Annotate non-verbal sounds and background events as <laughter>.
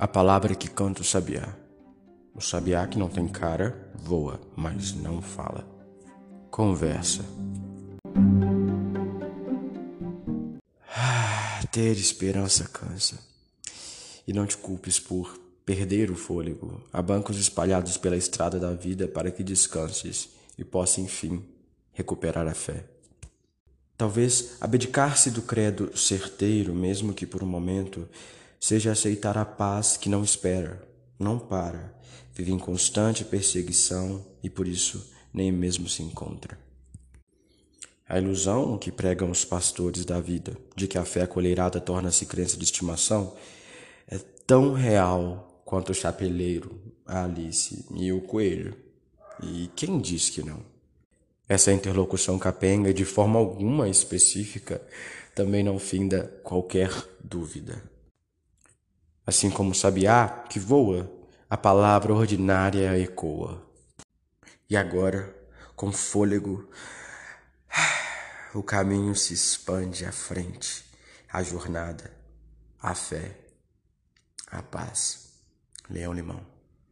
A palavra que canta o sabiá. O sabiá que não tem cara, voa, mas não fala. Conversa. Ah, ter esperança cansa. E não te culpes por perder o fôlego. Há bancos espalhados pela estrada da vida para que descanses e possa, enfim, recuperar a fé. Talvez abdicar-se do credo certeiro, mesmo que por um momento, seja aceitar a paz que não espera, não para, vive em constante perseguição e por isso nem mesmo se encontra. A ilusão que pregam os pastores da vida, de que a fé colheirada torna-se crença de estimação, é tão real quanto o chapeleiro, a Alice e o coelho. E quem diz que não? Essa interlocução capenga, de forma alguma específica, também não finda qualquer dúvida. Assim como o sabiá que voa, a palavra ordinária ecoa. E agora, com fôlego, <sighs> o caminho se expande à frente, a jornada, a fé, a paz. Leão Limão.